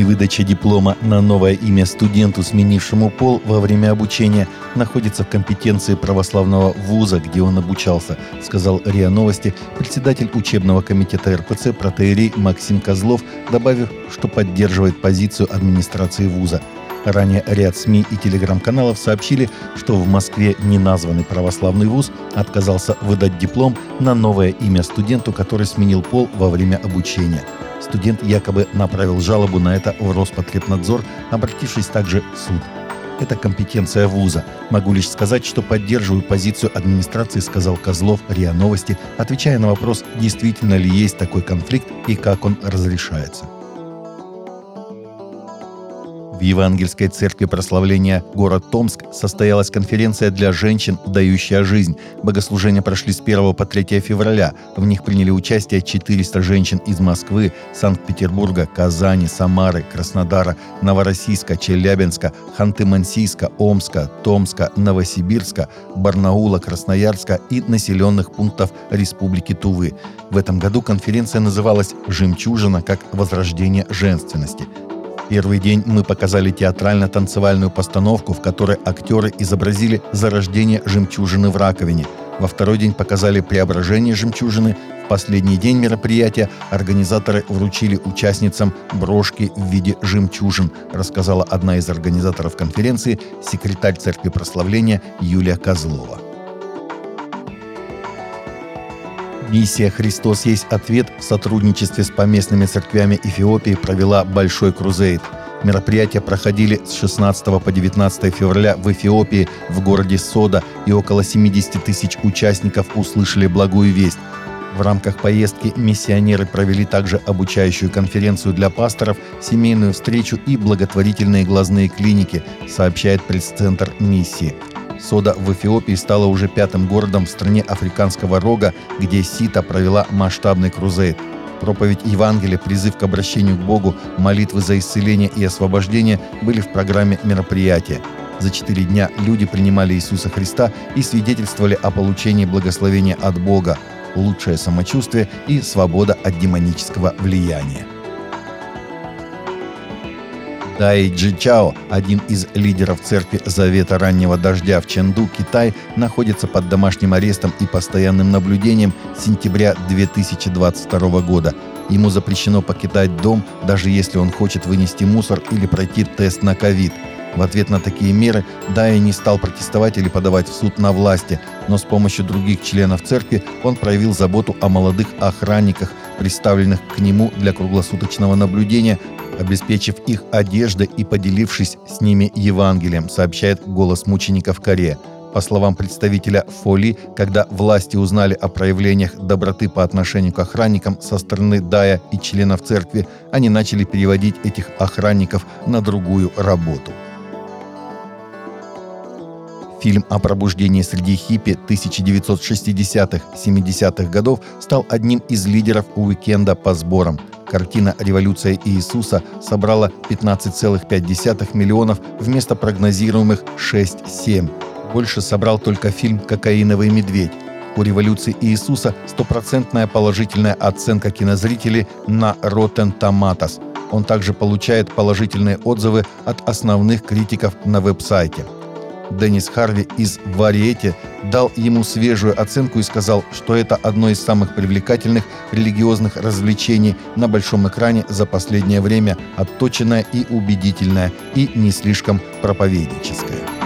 Невыдача диплома на новое имя студенту, сменившему пол во время обучения, находится в компетенции православного вуза, где он обучался, сказал РИА Новости председатель учебного комитета РПЦ протеерей Максим Козлов, добавив, что поддерживает позицию администрации вуза. Ранее ряд СМИ и телеграм-каналов сообщили, что в Москве неназванный православный вуз отказался выдать диплом на новое имя студенту, который сменил пол во время обучения – Студент якобы направил жалобу на это в Роспотребнадзор, обратившись также в суд. Это компетенция вуза. Могу лишь сказать, что поддерживаю позицию администрации, сказал Козлов РИА Новости, отвечая на вопрос, действительно ли есть такой конфликт и как он разрешается. В Евангельской церкви прославления город Томск состоялась конференция для женщин «Дающая жизнь». Богослужения прошли с 1 по 3 февраля. В них приняли участие 400 женщин из Москвы, Санкт-Петербурга, Казани, Самары, Краснодара, Новороссийска, Челябинска, Ханты-Мансийска, Омска, Томска, Новосибирска, Барнаула, Красноярска и населенных пунктов Республики Тувы. В этом году конференция называлась «Жемчужина как возрождение женственности». Первый день мы показали театрально-танцевальную постановку, в которой актеры изобразили зарождение жемчужины в раковине. Во второй день показали преображение жемчужины. В последний день мероприятия организаторы вручили участницам брошки в виде жемчужин, рассказала одна из организаторов конференции, секретарь Церкви Прославления Юлия Козлова. Миссия «Христос есть ответ» в сотрудничестве с поместными церквями Эфиопии провела большой крузейд. Мероприятия проходили с 16 по 19 февраля в Эфиопии, в городе Сода, и около 70 тысяч участников услышали благую весть. В рамках поездки миссионеры провели также обучающую конференцию для пасторов, семейную встречу и благотворительные глазные клиники, сообщает пресс-центр миссии. Сода в Эфиопии стала уже пятым городом в стране Африканского рога, где Сита провела масштабный крузейд. Проповедь Евангелия, призыв к обращению к Богу, молитвы за исцеление и освобождение были в программе мероприятия. За четыре дня люди принимали Иисуса Христа и свидетельствовали о получении благословения от Бога, лучшее самочувствие и свобода от демонического влияния. Дай Джичао, один из лидеров церкви Завета Раннего Дождя в Ченду, Китай, находится под домашним арестом и постоянным наблюдением с сентября 2022 года. Ему запрещено покидать дом, даже если он хочет вынести мусор или пройти тест на ковид. В ответ на такие меры Дая не стал протестовать или подавать в суд на власти, но с помощью других членов церкви он проявил заботу о молодых охранниках, представленных к нему для круглосуточного наблюдения обеспечив их одеждой и поделившись с ними Евангелием, сообщает голос мучеников Коре. По словам представителя Фоли, когда власти узнали о проявлениях доброты по отношению к охранникам со стороны Дая и членов церкви, они начали переводить этих охранников на другую работу. Фильм о пробуждении среди хиппи 1960-70-х годов стал одним из лидеров уикенда по сборам – Картина «Революция Иисуса» собрала 15,5 миллионов вместо прогнозируемых 6-7. Больше собрал только фильм «Кокаиновый медведь». У «Революции Иисуса» стопроцентная положительная оценка кинозрителей на Rotten Tomatoes. Он также получает положительные отзывы от основных критиков на веб-сайте – Деннис Харви из «Вариэте» дал ему свежую оценку и сказал, что это одно из самых привлекательных религиозных развлечений на большом экране за последнее время, отточенное и убедительное, и не слишком проповедническое.